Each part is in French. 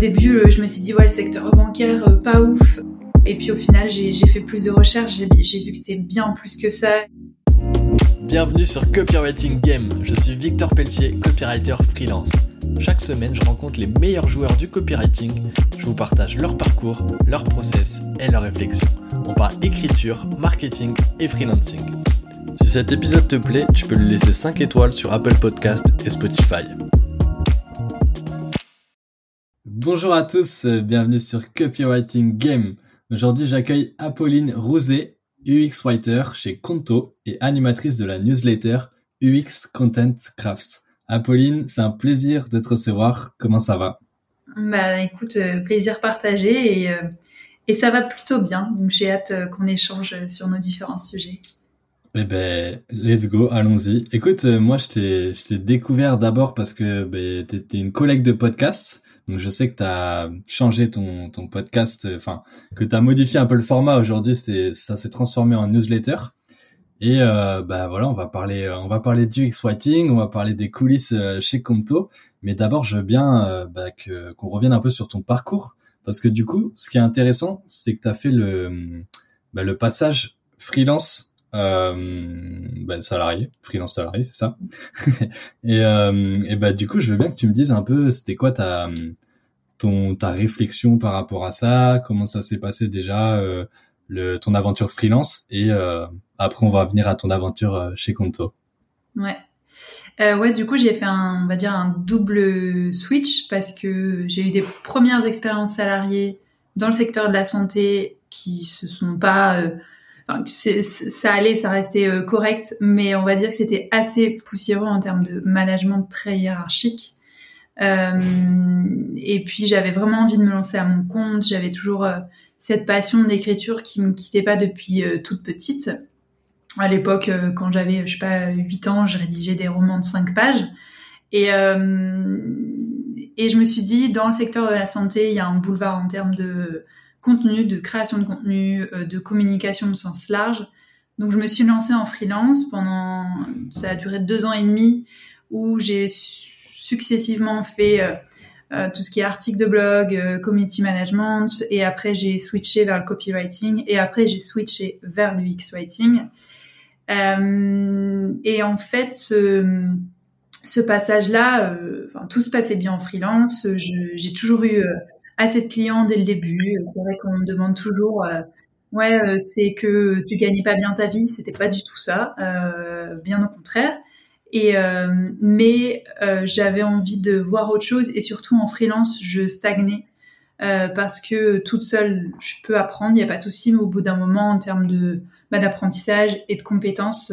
début, je me suis dit, ouais, le secteur bancaire, pas ouf. Et puis au final, j'ai fait plus de recherches, j'ai vu que c'était bien plus que ça. Bienvenue sur Copywriting Game, je suis Victor Pelletier, copywriter freelance. Chaque semaine, je rencontre les meilleurs joueurs du copywriting, je vous partage leur parcours, leur process et leurs réflexions. On parle écriture, marketing et freelancing. Si cet épisode te plaît, tu peux lui laisser 5 étoiles sur Apple Podcast et Spotify. Bonjour à tous, bienvenue sur Copywriting Game. Aujourd'hui, j'accueille Apolline Rouzet, UX Writer chez Conto et animatrice de la newsletter UX Content Craft. Apolline, c'est un plaisir de te recevoir. Comment ça va? Bah écoute, euh, plaisir partagé et, euh, et ça va plutôt bien. Donc j'ai hâte euh, qu'on échange sur nos différents sujets. Eh ben, let's go, allons-y. Écoute, moi je t'ai découvert d'abord parce que ben, tu étais une collègue de podcast donc je sais que tu as changé ton, ton podcast, euh, enfin que tu as modifié un peu le format aujourd'hui, c'est ça s'est transformé en newsletter. Et euh, bah voilà, on va parler on va parler du X writing, on va parler des coulisses euh, chez Conto, mais d'abord je veux bien euh, bah, que qu'on revienne un peu sur ton parcours parce que du coup, ce qui est intéressant, c'est que tu as fait le bah, le passage freelance euh, bah, salarié, freelance salarié, c'est ça. et, euh, et bah du coup, je veux bien que tu me dises un peu, c'était quoi ta ton ta réflexion par rapport à ça, comment ça s'est passé déjà euh, le ton aventure freelance? Et euh, après on va venir à ton aventure euh, chez Conto. Ouais. Euh, ouais, du coup, j'ai fait un, on va dire un double switch parce que j'ai eu des premières expériences salariées dans le secteur de la santé qui se sont pas ça allait, ça restait euh, correct, mais on va dire que c'était assez poussiéreux en termes de management très hiérarchique. Euh, et puis j'avais vraiment envie de me lancer à mon compte. J'avais toujours euh, cette passion d'écriture qui me quittait pas depuis toute petite. À l'époque, quand j'avais, je sais pas, 8 ans, je rédigeais des romans de 5 pages. Et, et je me suis dit, dans le secteur de la santé, il y a un boulevard en termes de contenu, de création de contenu, euh, de communication au sens large. Donc je me suis lancée en freelance pendant, ça a duré deux ans et demi, où j'ai successivement fait euh, euh, tout ce qui est article de blog, community management, et après j'ai switché vers le copywriting, et après j'ai switché vers l'UX writing. et en fait, ce, ce passage-là, tout se passait bien en freelance. J'ai toujours eu assez de clients dès le début. C'est vrai qu'on me demande toujours, euh, ouais, euh, c'est que tu gagnais pas bien ta vie. C'était pas du tout ça, euh, bien au contraire. Et mais j'avais envie de voir autre chose et surtout en freelance, je stagnais. parce que toute seule, je peux apprendre, il n'y a pas de souci, mais au bout d'un moment, en termes de bah, d'apprentissage et de compétences,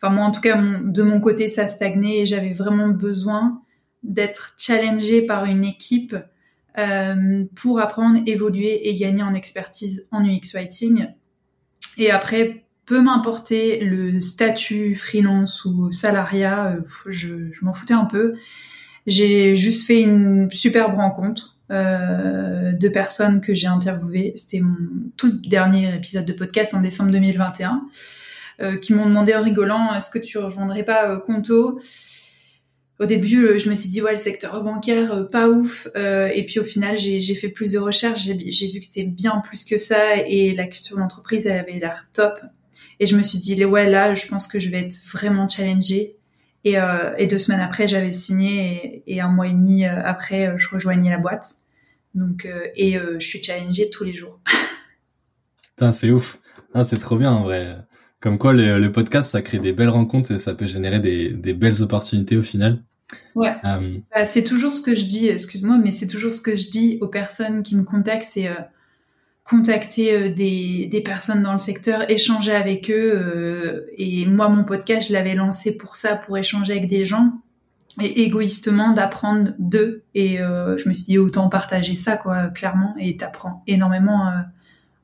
enfin moi en tout cas, de mon côté, ça stagnait et j'avais vraiment besoin d'être challengée par une équipe euh, pour apprendre, évoluer et gagner en expertise en UX Writing. Et après, peu m'importer le statut freelance ou salariat, euh, je, je m'en foutais un peu. J'ai juste fait une superbe rencontre euh, de personnes que j'ai interviewées. C'était mon tout dernier épisode de podcast en décembre 2021, euh, qui m'ont demandé en rigolant est-ce que tu rejoindrais pas Conto? Au début, euh, je me suis dit ouais le secteur bancaire euh, pas ouf, euh, et puis au final j'ai fait plus de recherches, j'ai vu que c'était bien plus que ça et la culture d'entreprise elle avait l'air top. Et je me suis dit ouais là je pense que je vais être vraiment challengée. Et, deux semaines après j'avais signé et, un mois et demi après je rejoignais la boîte. Donc et je suis challengée tous les jours. Putain c'est ouf, ah, c'est trop bien en vrai. Comme quoi le, podcast ça crée des belles rencontres et ça peut générer des belles opportunités au final. Ouais. Euh, bah, c'est toujours ce que je dis, excuse-moi, mais c'est toujours ce que je dis aux personnes qui me contactent, c'est euh, contacter euh, des, des, personnes dans le secteur, échanger avec eux. et moi, mon podcast, je l'avais lancé pour ça, pour échanger avec des gens et égoïstement d'apprendre d'eux. Et je me suis dit autant partager ça, quoi, clairement. Et t'apprends énormément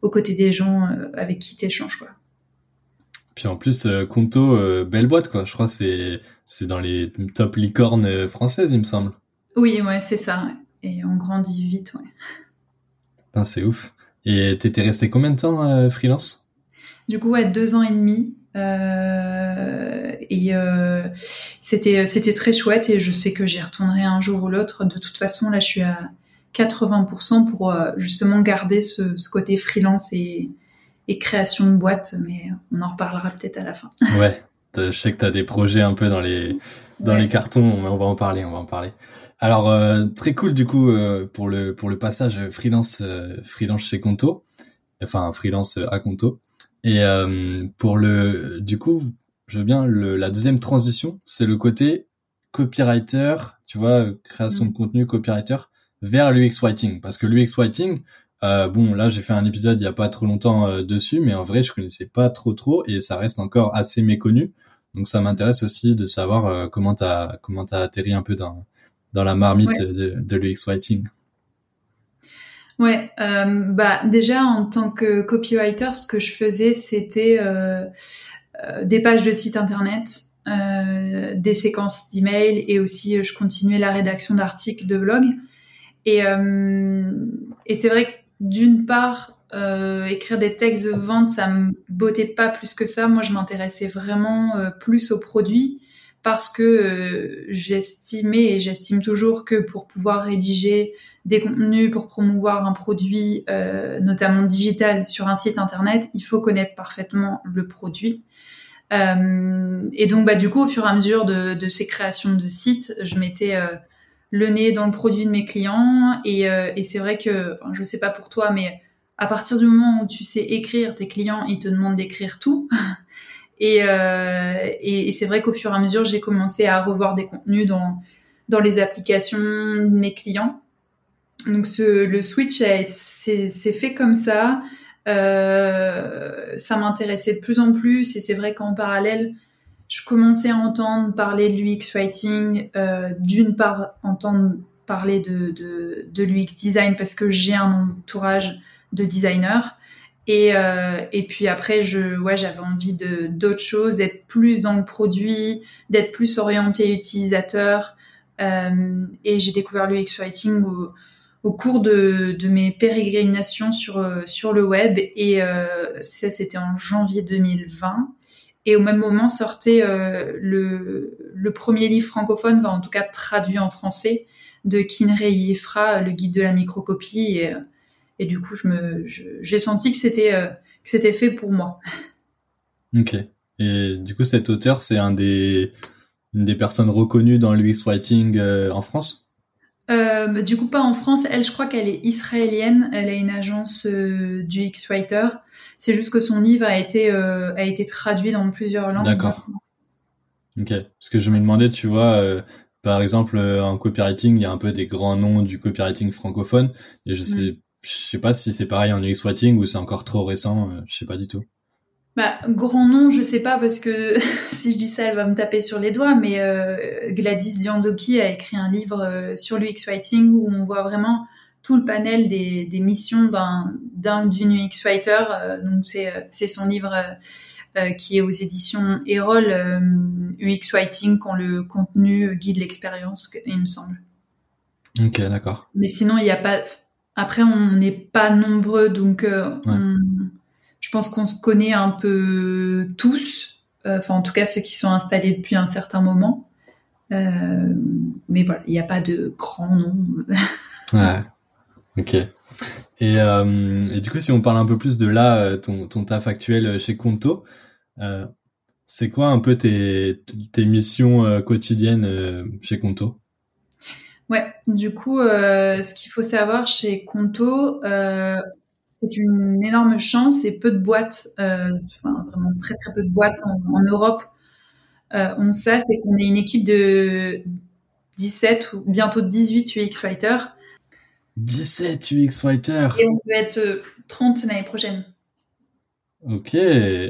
aux côtés des gens avec qui t'échanges, quoi. Puis en plus, euh, Conto, euh, belle boîte, quoi. Je crois que c'est, c'est dans les top licornes euh, françaises, il me semble. Oui, ouais, c'est ça. Et on grandit vite, ouais. c'est ouf. Et t'étais resté combien de temps freelance? Du coup, ouais, deux ans et demi. et c'était c'était très chouette et je sais que j'y retournerai un jour ou l'autre. De toute façon, là, je suis à 80% pour justement garder ce, ce côté freelance et, et création de boîte, mais on en reparlera peut-être à la fin. Ouais, je sais que tu as des projets un peu dans les dans les cartons, mais on va en parler, on va en parler. Alors euh, très cool du coup euh, pour le pour le passage freelance euh, freelance chez Conto, enfin freelance à Conto. Et pour le du coup, je veux bien le, la deuxième transition, c'est le côté copywriter, tu vois, création mm. de contenu copywriter vers l'UX writing parce que l'UX writing euh, bon, là, j'ai fait un épisode il y a pas trop longtemps euh, dessus, mais en vrai, je connaissais pas trop trop et ça reste encore assez méconnu. Donc, ça m'intéresse aussi de savoir euh, comment t'as comment t'as atterri un peu dans dans la marmite de, de l'UX writing. Ouais, bah déjà en tant que copywriter, ce que je faisais, c'était des pages de site internet, des séquences d'emails et aussi je continuais la rédaction d'articles de blog. Et, et c'est vrai que d'une part, euh, écrire des textes de vente, ça me bottait pas plus que ça. Moi, je m'intéressais vraiment euh, plus au produit parce que euh, j'estimais et j'estime toujours que pour pouvoir rédiger des contenus pour promouvoir un produit, notamment digital, sur un site internet, il faut connaître parfaitement le produit. et donc, bah, du coup, au fur et à mesure de, de ces créations de sites, je m'étais le nez dans le produit de mes clients. Et, euh, et c'est vrai que, enfin, je sais pas pour toi, mais à partir du moment où tu sais écrire, tes clients, ils te demandent d'écrire tout. et, euh, et, c'est vrai qu'au fur et à mesure, j'ai commencé à revoir des contenus dans, dans les applications de mes clients. Donc ce, le switch c'est fait comme ça. Euh, ça m'intéressait de plus en plus et c'est vrai qu'en parallèle, je commençais à entendre parler de l'UX writing, euh, d'une part entendre parler de, de, de l'UX design parce que j'ai un entourage de designers. Et, euh, et puis après, je, ouais, j'avais envie de d'autres choses, d'être plus dans le produit, d'être plus orienté utilisateur. Euh, et j'ai découvert l'UX writing au, au cours de, de, mes pérégrinations sur sur le web. Et euh, ça, c'était en janvier 2020. Et au même moment sortait euh, le, le, premier livre francophone, en tout cas traduit en français, de Kinrei Yifra, le guide de la microcopie. Et, euh, du coup, j'ai senti que c'était, euh, que c'était fait pour moi. Ok. Et du coup, cet auteur, c'est une des personnes reconnues dans l'UX writing en France? Euh, bah, du coup, pas en France. Elle, je crois qu'elle est israélienne. Elle a une agence euh, du X-Writer. C'est juste que son livre a été, euh, a été traduit dans plusieurs langues. D'accord. Ok. Parce que je me demandais, tu vois, par exemple, en copywriting, il y a un peu des grands noms du copywriting francophone. Et je sais, je sais pas si c'est pareil en UX-Writing ou c'est encore trop récent. je sais pas du tout. Bah, grand nom, je sais pas parce que si je dis ça, elle va me taper sur les doigts. Mais euh, Gladys Diandoki a écrit un livre euh, sur l'UX writing où on voit vraiment tout le panel des, des missions d'un d'un d'une UX writer. Euh, donc c'est son livre qui est aux éditions Erol UX writing quand le contenu guide l'expérience, il me semble. Ok, d'accord. Mais sinon il n'y a pas. Après on n'est pas nombreux donc on je pense qu'on se connaît un peu tous, enfin en tout cas ceux qui sont installés depuis un certain moment. Euh, mais voilà, il n'y a pas de grand nom. ouais. Ok. Et, euh, et, du coup, si on parle un peu plus de là, ton, ton taf actuel chez Conto, c'est quoi un peu tes, tes missions quotidiennes chez Conto? Ouais, du coup, ce qu'il faut savoir chez Conto, c'est une énorme chance et peu de boîtes, euh, enfin, vraiment très très peu de boîtes en, Europe euh, ont ça, c'est qu'on est une équipe de 17 ou bientôt 18 UX writers. 17 UX writers Et on peut être 30 l'année prochaine. Ok,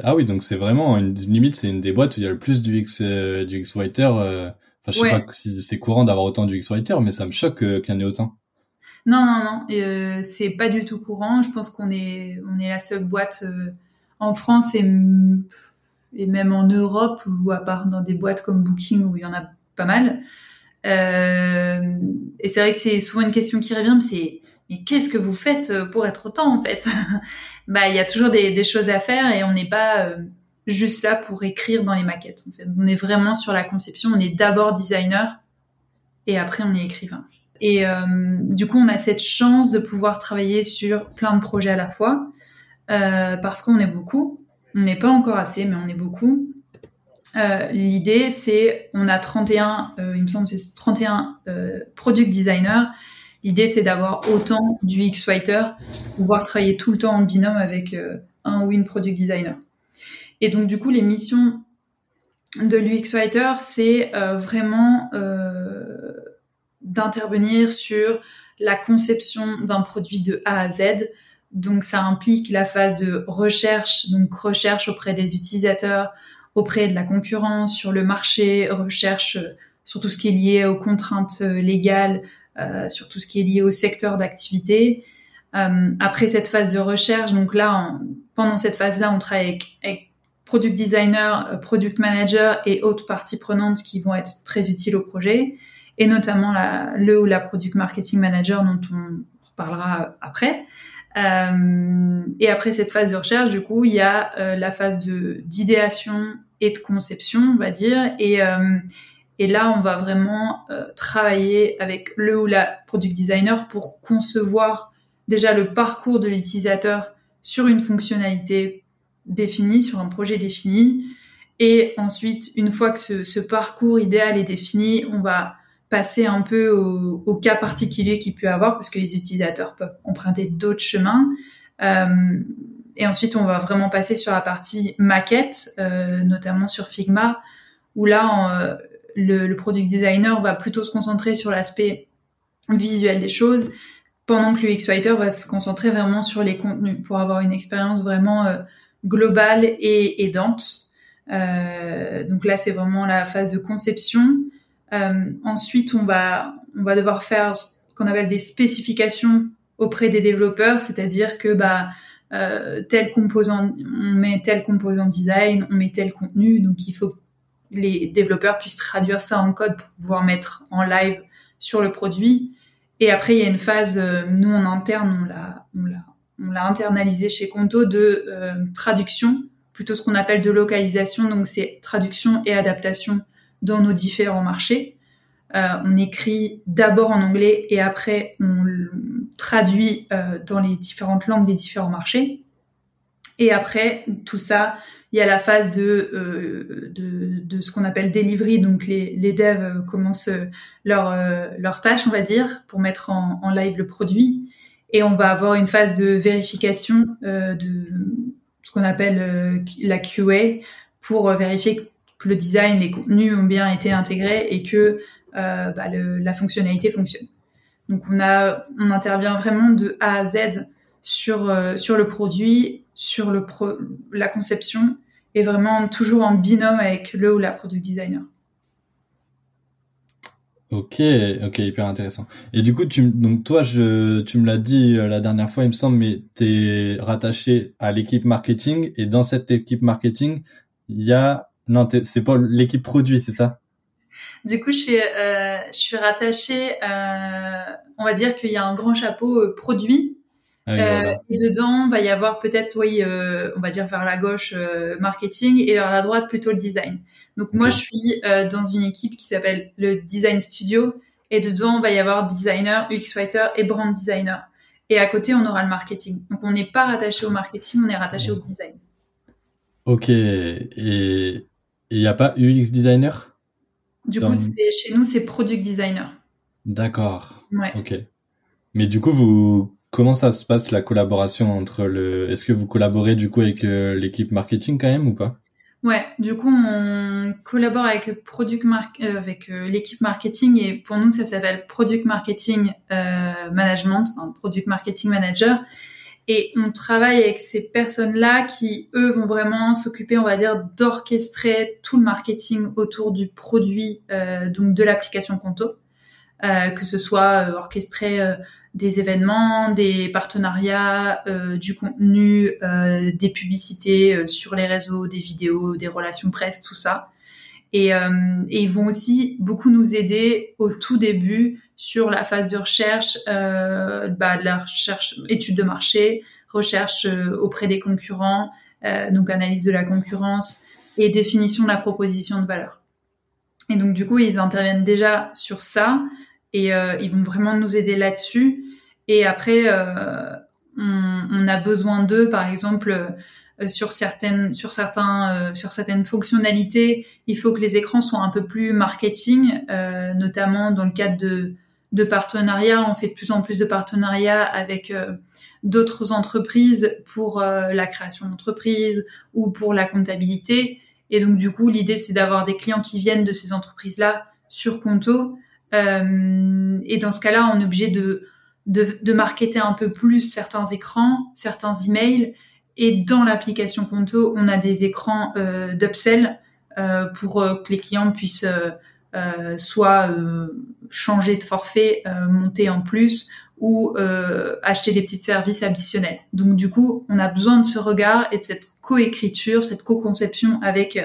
ah oui, donc c'est vraiment une limite, c'est une des boîtes où il y a le plus d'UX euh, du writer. Euh, enfin, je sais pas si c'est courant d'avoir autant d'UX writers, mais ça me choque qu'il y en ait autant. Non, non, non, euh, c'est pas du tout courant. Je pense qu'on est, on est la seule boîte euh, en France et, même en Europe, ou à part dans des boîtes comme Booking où il y en a pas mal. Euh, et c'est vrai que c'est souvent une question qui revient, mais c'est mais qu'est-ce que vous faites pour être autant en fait? Bah, il y a toujours des, des, choses à faire et on n'est pas juste là pour écrire dans les maquettes. En fait, on est vraiment sur la conception. On est d'abord designer et après on est écrivain. Et du coup, on a cette chance de pouvoir travailler sur plein de projets à la fois parce qu'on est beaucoup. On n'est pas encore assez, mais on est beaucoup. Euh, l'idée, c'est, on a 31, euh, il me semble c'est 31 euh, product designers. L'idée, c'est d'avoir autant du UX writer, pouvoir travailler tout le temps en binôme avec un ou une product designer. Et donc, du coup, les missions de l'UX writer, c'est vraiment d'intervenir sur la conception d'un produit de A à Z. Donc, ça implique la phase de recherche, donc recherche auprès des utilisateurs, auprès de la concurrence, sur le marché, recherche euh, sur tout ce qui est lié aux contraintes euh, légales, euh, sur tout ce qui est lié au secteur d'activité. après cette phase de recherche, donc là, pendant cette phase-là, on travaille avec, product designer, product manager et autres parties prenantes qui vont être très utiles au projet, et notamment la, le ou la product marketing manager dont on reparlera après. Euh, et après cette phase de recherche, du coup, il y a la phase d'idéation et de conception, on va dire. Et, euh, et là, on va vraiment euh, travailler avec le ou la product designer pour concevoir déjà le parcours de l'utilisateur sur une fonctionnalité définie, sur un projet défini. Et ensuite, une fois que ce, ce parcours idéal est défini, on va passer un peu au, cas particulier qu'il peut avoir parce que les utilisateurs peuvent emprunter d'autres chemins. Euh, et ensuite, on va vraiment passer sur la partie maquette, euh, notamment sur Figma, où là, euh, le, product designer va plutôt se concentrer sur l'aspect visuel des choses, pendant que l'UX Writer va se concentrer vraiment sur les contenus pour avoir une expérience vraiment globale et aidante. Donc là, c'est vraiment la phase de conception. Euh, ensuite, on va, on va devoir faire ce qu'on appelle des spécifications auprès des développeurs, c'est-à-dire que bah, euh, tel composant, on met tel composant design, on met tel contenu, donc il faut que les développeurs puissent traduire ça en code pour pouvoir mettre en live sur le produit. Et après, il y a une phase, euh, nous en interne, on l'a, on l'a, on l'a internalisé chez Conto de euh, traduction, plutôt ce qu'on appelle de localisation. Donc c'est traduction et adaptation dans nos différents marchés. Euh, on écrit d'abord en anglais et après on traduit euh, dans les différentes langues des différents marchés. Et après tout ça, il y a la phase de, euh, de, ce qu'on appelle delivery. Donc les, les devs commencent leur, leur tâche, on va dire, pour mettre en, en, live le produit. Et on va avoir une phase de vérification de ce qu'on appelle la QA pour vérifier que le design, les contenus ont bien été intégrés et que euh, bah, la fonctionnalité fonctionne. Donc on a, on intervient vraiment de A à Z sur euh, sur le produit, sur le pro, la conception et vraiment toujours en binôme avec le ou la product designer. Ok, ok, hyper intéressant. Et du coup, donc toi, tu me l'as dit euh, la dernière fois, il me semble, mais tu es rattaché à l'équipe marketing et dans cette équipe marketing, il y a non, c'est pas l'équipe produit, c'est ça? Du coup, je suis, euh, je suis rattachée. Euh, on va dire qu'il y a un grand chapeau euh, produit. Ah euh, Et dedans, va y avoir peut-être, oui, on va dire vers la gauche marketing et vers la droite plutôt le design. Donc moi, je suis dans une équipe qui s'appelle le Design Studio. Et dedans, va y avoir designer, UX writer et brand designer. Et à côté, on aura le marketing. Donc on n'est pas rattaché au marketing, on est rattaché au design. Ok. Et il n'y a pas UX designer Du coup, chez nous, c'est product designer. D'accord. Ouais. Ok. Mais du coup, vous, comment ça se passe la collaboration entre le, est-ce que vous collaborez du coup avec euh, l'équipe marketing quand même ou pas? Ouais, du coup, on collabore avec product euh, avec euh, l'équipe marketing et pour nous, ça s'appelle product marketing management, enfin, product marketing manager. Et on travaille avec ces personnes-là qui, eux, vont vraiment s'occuper, on va dire, d'orchestrer tout le marketing autour du produit, euh, donc de l'application Conto, euh, que ce soit euh, orchestrer euh, des événements, des partenariats, euh, du contenu, des publicités sur les réseaux, des vidéos, des relations presse, tout ça. Et, et, ils vont aussi beaucoup nous aider au tout début sur la phase de recherche, euh, bah, de la recherche, étude de marché, recherche euh, auprès des concurrents, euh, donc analyse de la concurrence et définition de la proposition de valeur. Et donc du coup, ils interviennent déjà sur ça. et ils vont vraiment nous aider là-dessus. Et après, on, a besoin d'eux, par exemple euh, sur certaines sur certains euh, sur certaines fonctionnalités, il faut que les écrans soient un peu plus marketing, euh, notamment dans le cadre de de partenariats. On fait de plus en plus de partenariats avec d'autres entreprises pour la création d'entreprises ou pour la comptabilité. Et donc du coup, l'idée c'est d'avoir des clients qui viennent de ces entreprises-là sur Conto. Euh, et dans ce cas-là, on est obligé de, de, de marketer un peu plus certains écrans, certains emails et dans l'application Conto, on a des écrans euh, d'upsell euh, pour euh, que les clients puissent soit changer de forfait, monter en plus ou acheter des petits services additionnels. Donc du coup, on a besoin de ce regard et de cette coécriture, cette co-conception avec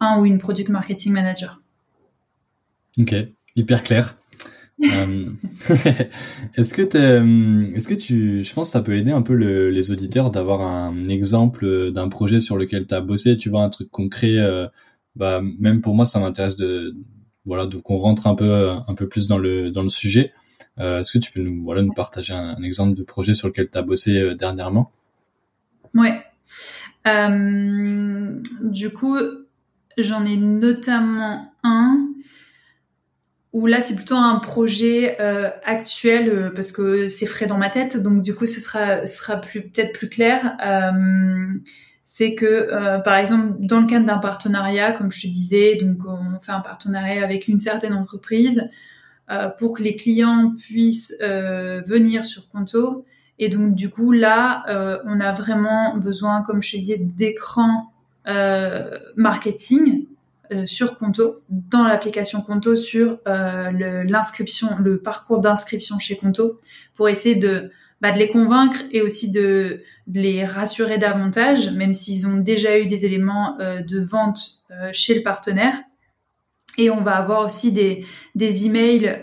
un ou une product marketing manager. Ok, hyper clair. Euh, est-ce que euh, tu, je pense que ça peut aider un peu les auditeurs d'avoir un exemple d'un projet sur lequel tu as bossé, tu vois, un truc concret. Euh, bah, même pour moi, ça m'intéresse de, voilà, de qu'on rentre un peu, un peu plus dans le, dans le sujet. est-ce que tu peux nous, voilà, nous partager un, exemple de projet sur lequel tu as bossé dernièrement? Ouais. du coup, j'en ai notamment un ou là c'est plutôt un projet euh, actuel euh, parce que c'est frais dans ma tête. Donc du coup ce sera peut-être plus clair. Euh, c'est que par exemple dans le cadre d'un partenariat comme je te disais donc on fait un partenariat avec une certaine entreprise pour que les clients puissent venir sur Conto. Et donc du coup là on a vraiment besoin comme je te disais d'écran marketing euh, sur Conto, dans l'application Conto, sur euh, l'inscription, le, parcours d'inscription chez Conto, pour essayer de, bah, de les convaincre et aussi de, les rassurer davantage, même s'ils ont déjà eu des éléments euh, de vente chez le partenaire. Et on va avoir aussi des, des emails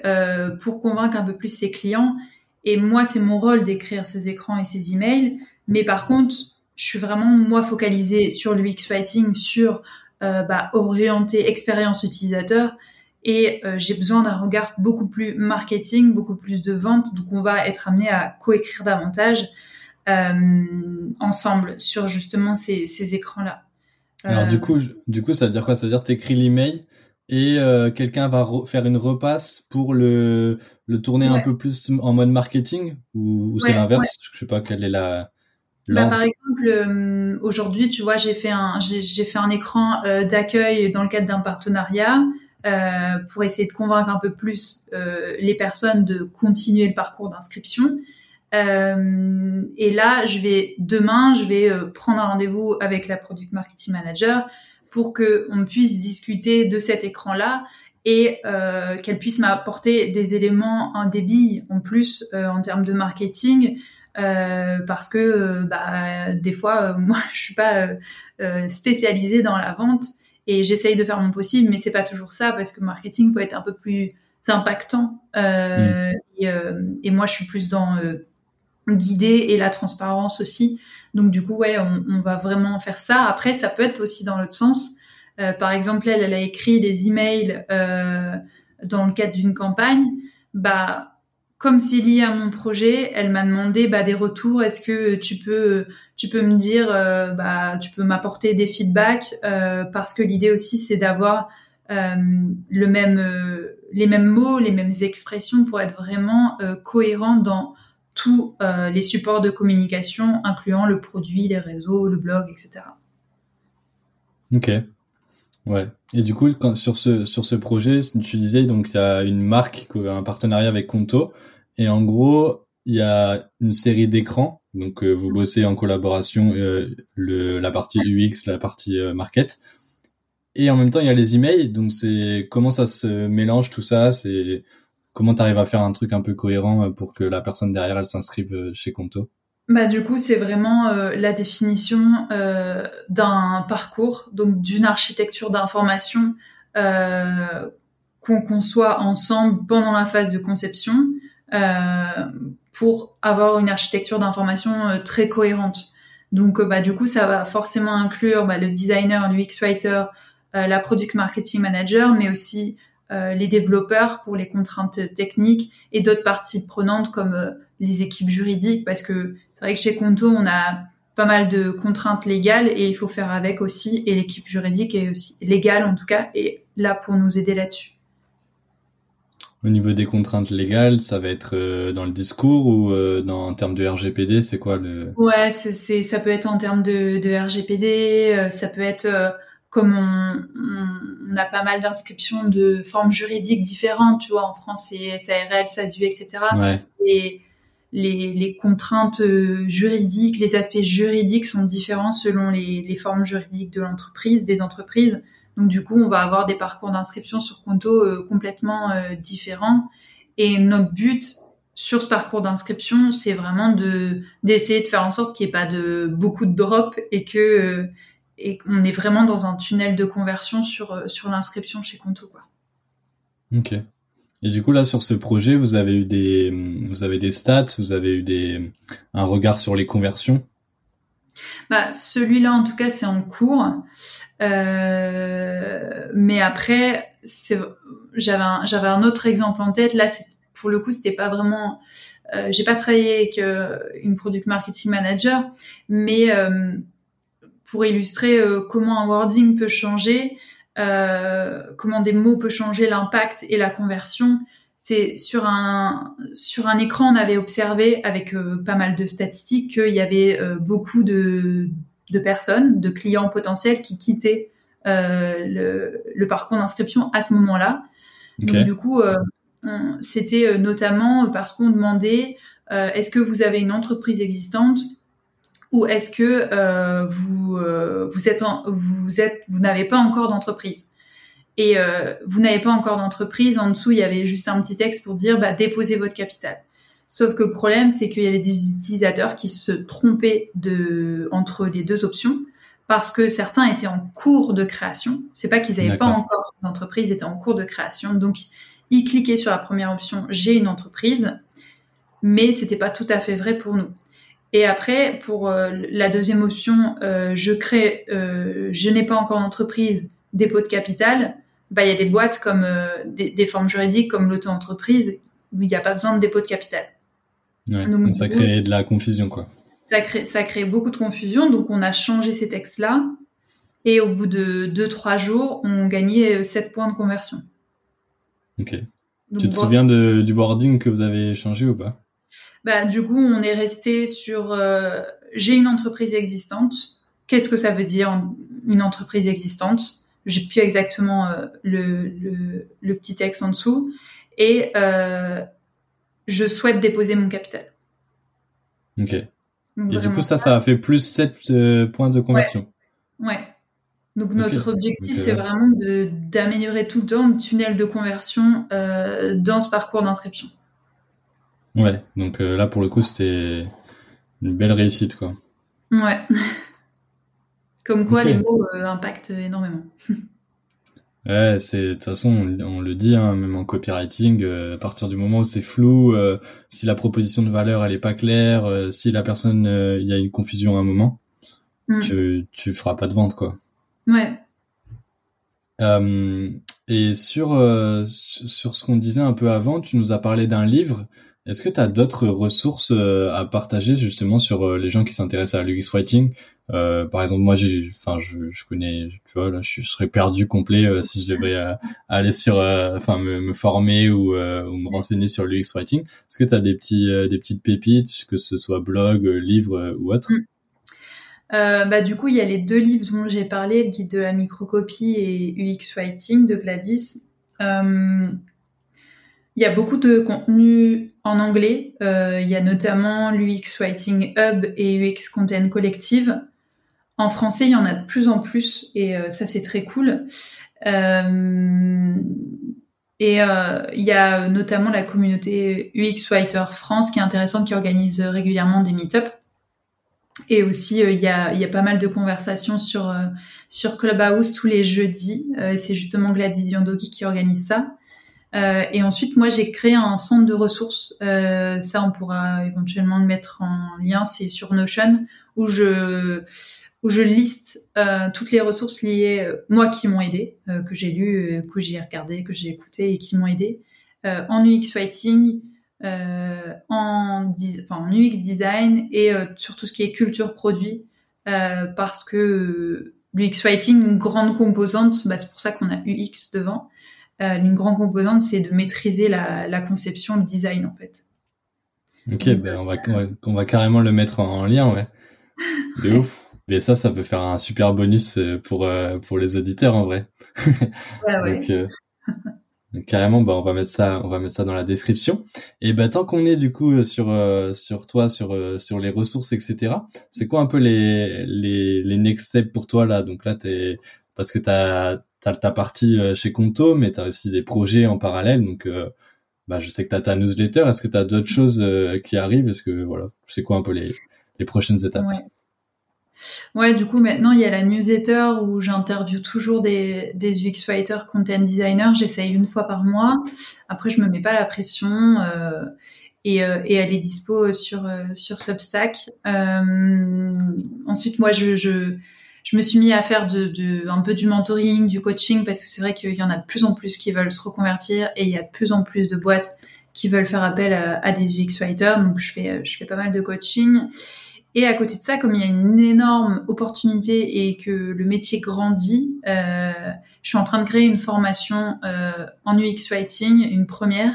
pour convaincre un peu plus ses clients. Et moi, c'est mon rôle d'écrire ces écrans et ces emails. Mais par contre, je suis vraiment moi focalisée sur l'UX writing, sur euh, bah, orienté expérience utilisateur. Et euh, j'ai besoin d'un regard beaucoup plus marketing, beaucoup plus de vente. Donc on va être amené à coécrire davantage euh, ensemble sur justement ces, ces écrans-là. Alors du coup, du coup, ça veut dire quoi? Ça veut dire t'écris l'email et quelqu'un va faire une repasse pour le, le tourner un peu plus en mode marketing? Ou, c'est l'inverse? Je sais pas quelle est la bah, par exemple, euh, aujourd'hui, tu vois, j'ai fait un, j'ai fait un écran euh, d'accueil dans le cadre d'un partenariat euh, pour essayer de convaincre un peu plus les personnes de continuer le parcours d'inscription. et là, je vais demain, je vais prendre un rendez-vous avec la product marketing manager pour que on puisse discuter de cet écran-là et qu'elle puisse m'apporter des éléments, un débit en plus en termes de marketing euh, parce que euh, bah, des fois, euh, moi, je suis pas spécialisée dans la vente et j'essaye de faire mon possible, mais c'est pas toujours ça parce que marketing faut être un peu plus impactant. Mm. Et, et, moi, je suis plus dans guider et la transparence aussi. Donc du coup, ouais, on, on, va vraiment faire ça. Après, ça peut être aussi dans l'autre sens. Euh, par exemple, elle, elle a écrit des emails euh, dans le cadre d'une campagne. Bah, comme c'est lié à mon projet, elle m'a demandé bah, des retours. Est-ce que tu peux, me dire, euh, bah, tu peux m'apporter des feedbacks euh, parce que l'idée aussi c'est d'avoir euh, le même, les mêmes mots, les mêmes expressions pour être vraiment cohérent dans tous les supports de communication, incluant le produit, les réseaux, le blog, etc. Ok. Ouais. Et du coup, sur ce sur ce projet, tu disais donc il y a une marque, un partenariat avec Conto. Et en gros, il y a une série d'écrans. Donc, euh, vous bossez en collaboration euh, la partie UX, la partie euh, market. Et en même temps, il y a les emails. Donc, c'est comment ça se mélange tout ça. C'est comment tu arrives à faire un truc un peu cohérent pour que la personne derrière elle s'inscrive chez Conto? Bah du coup, c'est vraiment la définition d'un parcours, donc d'une architecture d'information qu'on conçoit ensemble pendant la phase de conception pour avoir une architecture d'information euh, très cohérente. Donc, euh, bah, du coup, ça va forcément inclure bah, le designer, le UX writer, la product marketing manager, mais aussi les développeurs pour les contraintes techniques et d'autres parties prenantes comme les équipes juridiques parce que c'est vrai que chez Conto on a pas mal de contraintes légales et il faut faire avec aussi et l'équipe juridique est aussi légale en tout cas est là pour nous aider là-dessus. Au niveau des contraintes légales, ça va être euh, dans le discours ou euh, dans, en termes de RGPD, c'est quoi le? Ouais, c'est ça peut être en termes de, de RGPD, euh, ça peut être comme on, on, a pas mal d'inscriptions de formes juridiques différentes, tu vois, en France c'est SARL, SASU, etc. Ouais. Et les, les, contraintes juridiques, les aspects juridiques sont différents selon les, les formes juridiques de l'entreprise, des entreprises. Donc du coup, on va avoir des parcours d'inscription sur Conto euh, complètement euh, différents. Et notre but sur ce parcours d'inscription, c'est vraiment de d'essayer de faire en sorte qu'il n'y ait pas de beaucoup de drops et que euh, et qu'on est vraiment dans un tunnel de conversion sur sur l'inscription chez Conto quoi. Ok. Et du coup là sur ce projet, vous avez eu des vous avez des stats, vous avez eu des un regard sur les conversions? Bah celui-là en tout cas c'est en cours. Euh, mais après, j'avais un, autre exemple en tête. Là, pour le coup, c'était pas vraiment. Euh, j'ai pas travaillé avec euh, une product marketing manager, mais pour illustrer comment un wording peut changer, comment des mots peuvent changer l'impact et la conversion. C'est sur un sur un écran, on avait observé avec pas mal de statistiques qu'il y avait beaucoup de de personnes, de clients potentiels qui quittaient euh, le, le, parcours d'inscription à ce moment-là. Donc du coup, euh, c'était euh, notamment parce qu'on demandait est-ce que vous avez une entreprise existante ou est-ce que vous vous êtes vous êtes vous n'avez pas encore d'entreprise? Et vous n'avez pas encore d'entreprise. En dessous il y avait juste un petit texte pour dire bah déposez votre capital Sauf que le problème, c'est qu'il y avait des utilisateurs qui se trompaient de, entre les deux options parce que certains étaient en cours de création. C'est pas qu'ils n'avaient pas encore d'entreprise, ils étaient en cours de création. Donc, ils cliquaient sur la première option, j'ai une entreprise, mais c'était pas tout à fait vrai pour nous. Et après, pour euh, la deuxième option, euh, je crée, euh, je n'ai pas encore d'entreprise, dépôt de capital. Bah, il y a des boîtes comme des, des, formes juridiques comme l'auto-entreprise où il n'y a pas besoin de dépôt de capital. Donc, ça crée de la confusion, quoi. Ça crée, ça crée beaucoup de confusion, donc on a changé ces textes-là. Et au bout de 2-3 jours, on gagnait 7 euh, points de conversion. Ok. tu te souviens de, du wording que vous avez changé ou pas? Bah, Du coup, on est resté sur euh, j'ai une entreprise existante. Qu'est-ce que ça veut dire une entreprise existante? J'ai plus exactement euh, le, le, le, petit texte en dessous. Et je souhaite déposer mon capital. Ok. et du coup, ça, ça a fait plus 7 euh, points de conversion. Ouais. Donc notre objectif, c'est euh, vraiment d'améliorer tout le temps le tunnel de conversion euh, dans ce parcours d'inscription. Ouais, donc là, pour le coup, c'était une belle réussite, quoi. Ouais. Comme quoi, les mots impactent énormément. Ouais, c'est de toute façon on, le dit hein, même en copywriting, euh, à partir du moment où c'est flou, euh, si la proposition de valeur elle est pas claire, euh, si la personne il y a une confusion à un moment, mm. tu tu feras pas de vente quoi. Ouais. et sur sur ce qu'on disait un peu avant, tu nous as parlé d'un livre. Est-ce que tu as d'autres ressources euh, à partager justement sur euh, les gens qui s'intéressent à l'UX writing? Euh, Par exemple, moi, enfin, je, je, connais, tu vois, là, je serais perdu complet si je devais aller sur, enfin, me, me, former ou, ou, me renseigner sur l'UX writing. Est-ce que tu as des petits, des petites pépites, que ce soit blog, livre ou autre? Mm. Euh, bah, du coup, il y a les deux livres dont j'ai parlé, le guide de la microcopie et UX Writing de Gladys. Euh, il y a beaucoup de contenu en anglais. Euh, il y a notamment l'UX Writing Hub et UX Content Collective. En français, il y en a de plus en plus et euh, ça c'est très cool. Euh, et il y a notamment la communauté UX Writer France qui est intéressante, qui organise régulièrement des meet-ups. Et aussi, il y, a, pas mal de conversations sur, sur Clubhouse tous les jeudis. c'est justement Gladys Yandogi qui organise ça. Euh, et ensuite, moi, j'ai créé un centre de ressources. Euh, ça, on pourra éventuellement le mettre en lien. C'est sur Notion où je où je liste euh, toutes les ressources liées, euh, moi qui m'ont aidé, euh, que j'ai lu, que j'ai regardé, que j'ai écouté et qui m'ont aidé en UX writing, en, enfin, en UX design et sur tout ce qui est culture produit, parce que l'UX writing, une grande composante, bah, c'est pour ça qu'on a UX devant. Euh, une grande composante, c'est de maîtriser la, la, conception, le design en fait. Ok, ben on, va, on, va, carrément le mettre en, lien, ouais. De ouf. Mais ça, ça peut faire un super bonus euh, pour euh, pour les auditeurs en vrai. Ouais, ouais. donc, donc, carrément, bah on va mettre ça, on va mettre ça dans la description. Et bah tant qu'on est du coup sur sur toi, sur sur les ressources, etc. C'est quoi un peu les les les next steps pour toi là? Donc là, t'es parce que t'as t'as ta partie euh, chez Conto, mais t'as aussi des projets en parallèle. Donc, euh, bah, je sais que t'as ta newsletter. Est-ce que t'as d'autres choses euh, qui arrivent? Est-ce que voilà, c'est quoi un peu les, prochaines étapes? Ouais. du coup, maintenant, il y a la newsletter où j'interviewe toujours des, des UX writers, content designers. J'essaye une fois par mois. Après, je me mets pas la pression. Et, et, elle est dispo sur sur Substack. ensuite, moi, je, je je me suis mis à faire de, de, un peu du mentoring, du coaching, parce que c'est vrai qu'il y en a de plus en plus qui veulent se reconvertir et il y a de plus en plus de boîtes qui veulent faire appel à, des UX writers. Donc je fais, je fais pas mal de coaching. Et à côté de ça, comme il y a une énorme opportunité et que le métier grandit, euh, je suis en train de créer une formation euh, en UX writing, une première,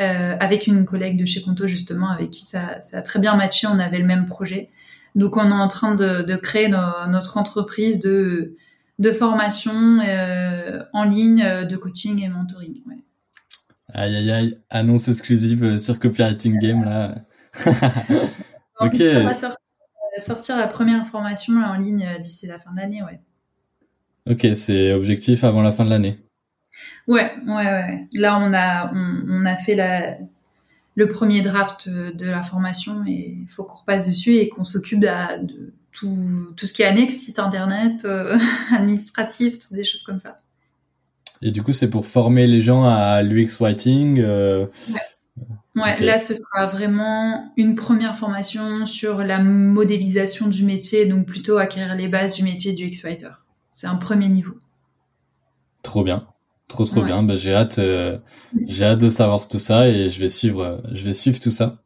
euh, avec une collègue de chez Conto justement, avec qui ça, ça a très bien matché. On avait le même projet. Donc on est en train de, créer notre entreprise de, de formation euh, en ligne, euh, de coaching et mentoring. Aïe aïe aïe, annonce exclusive euh, sur Copywriting Game là. ok. On va sortir, la première formation en ligne d'ici la fin de l'année, ouais. Ok, c'est objectif avant la fin de l'année. Ouais, ouais, ouais. Là, on a, on a fait la, le premier draft de la formation et il faut qu'on repasse dessus et qu'on s'occupe de, tout, tout, ce qui est annexe, site internet, euh, administratif, toutes des choses comme ça. Et du coup, c'est pour former les gens à l'UX writing. Euh... Ouais, là, ce sera vraiment une première formation sur la modélisation du métier, donc plutôt acquérir les bases du métier du X-Writer. C'est un premier niveau. Trop bien. Trop trop bien. Bah, j'ai hâte, euh, j'ai hâte de savoir tout ça et je vais suivre, je vais suivre tout ça.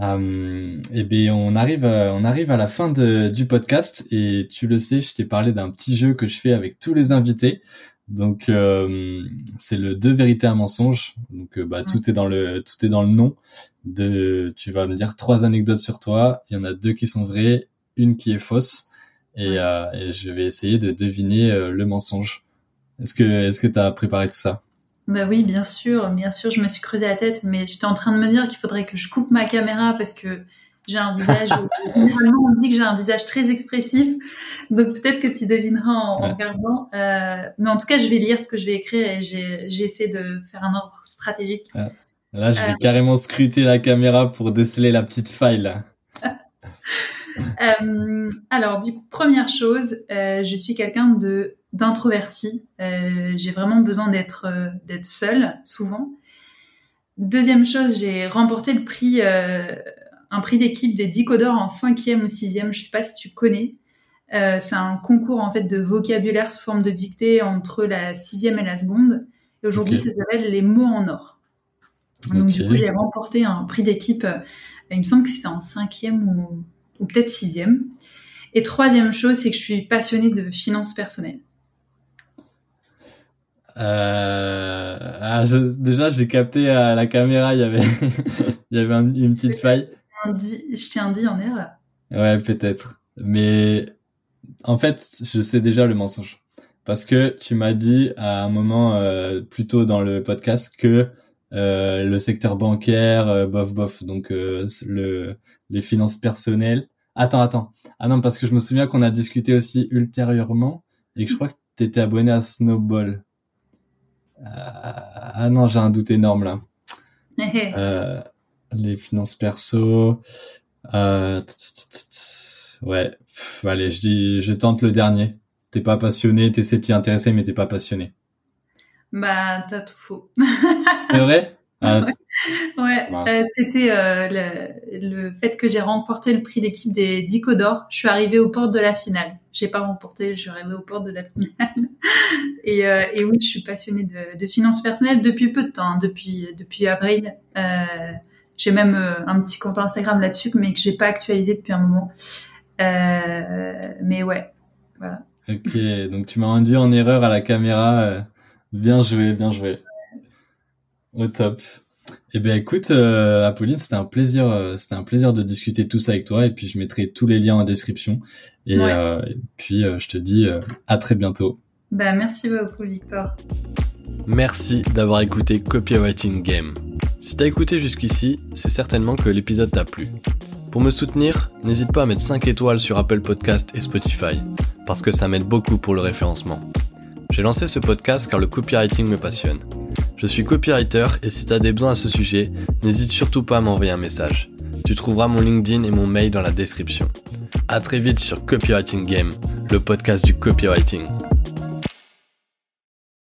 Euh, et bien on arrive, à, on arrive à la fin de, du podcast et tu le sais, je t'ai parlé d'un petit jeu que je fais avec tous les invités. Donc euh, c'est le deux vérités un mensonge. Donc euh, bah tout est dans le tout est dans le nom. De tu vas me dire trois anecdotes sur toi. Il y en a deux qui sont vraies, une qui est fausse et, euh, et je vais essayer de deviner le mensonge. Est-ce que est-ce que tu as préparé tout ça? Bah oui, bien sûr, bien sûr, je me suis creusé la tête, mais j'étais en train de me dire qu'il faudrait que je coupe ma caméra parce que j'ai un visage. généralement, on me dit que j'ai un visage très expressif, donc peut-être que tu devineras en, regardant. Euh, mais en tout cas, je vais lire ce que je vais écrire et j'ai essayé de faire un ordre stratégique. Là, je vais euh, carrément scruter la caméra pour déceler la petite faille. Euh, alors, du coup, première chose, je suis quelqu'un de d'introverti. Euh, j'ai vraiment besoin d'être euh, d'être seule souvent. Deuxième chose, j'ai remporté le prix euh, un prix d'équipe des Dicodors en cinquième ou sixième. Je sais pas si tu connais. Euh, c'est un concours en fait de vocabulaire sous forme de dictée entre la sixième et la seconde. Et aujourd'hui, ça s'appelle les mots en or. Donc du coup, j'ai remporté un prix d'équipe. il me semble que c'était en cinquième ou, ou peut-être sixième. Et troisième chose, c'est que je suis passionnée de finances personnelles. Euh, ah, déjà, j'ai capté à la caméra, il y avait, il y avait une petite faille. Je t'ai dit en air là. Ouais, peut-être. Mais en fait, je sais déjà le mensonge. Parce que tu m'as dit à un moment euh, plus tôt dans le podcast que euh, le secteur bancaire, euh, bof bof, donc le, les finances personnelles. Attends, attends. Ah non, parce que je me souviens qu'on a discuté aussi ultérieurement et que je crois que tu étais abonné à Snowball. Euh, ah non, j'ai un doute énorme là. Euh, les finances perso. Euh, ouais, allez, je dis, je tente le dernier. T'es pas passionné, t'essaies de t'y intéresser, mais t'es pas passionné. Bah, t'as tout faux. C'est vrai? Ah, Ouais, euh, c'était euh, le, le, fait que j'ai remporté le prix d'équipe des Dico d'or. Je suis arrivée aux portes de la finale. J'ai pas remporté, je suis arrivée aux portes de la finale. et, euh, et oui, je suis passionnée de, de finances personnelles depuis peu de temps, hein, depuis depuis avril. Euh, j'ai même un petit compte Instagram là-dessus, mais que j'ai pas actualisé depuis un moment. mais ouais, voilà. Ok, donc tu m'as induit en erreur à la caméra. Bien joué, bien joué. Au top. Eh bien, écoute, euh, Apolline, c'était un plaisir, euh, c'était un plaisir de discuter tout ça avec toi. Et puis, je mettrai tous les liens en description. Et, euh, puis, je te dis à très bientôt. Bah, merci beaucoup, Victor. Merci d'avoir écouté Copywriting Game. Si t'as écouté jusqu'ici, c'est certainement que l'épisode t'a plu. Pour me soutenir, n'hésite pas à mettre 5 étoiles sur Apple Podcast et Spotify, parce que ça m'aide beaucoup pour le référencement. J'ai lancé ce podcast car le copywriting me passionne. Je suis copywriter et si tu des besoins à ce sujet, n'hésite surtout pas à m'envoyer un message. Tu trouveras mon LinkedIn et mon mail dans la description. À très vite sur Copywriting Game, le podcast du copywriting.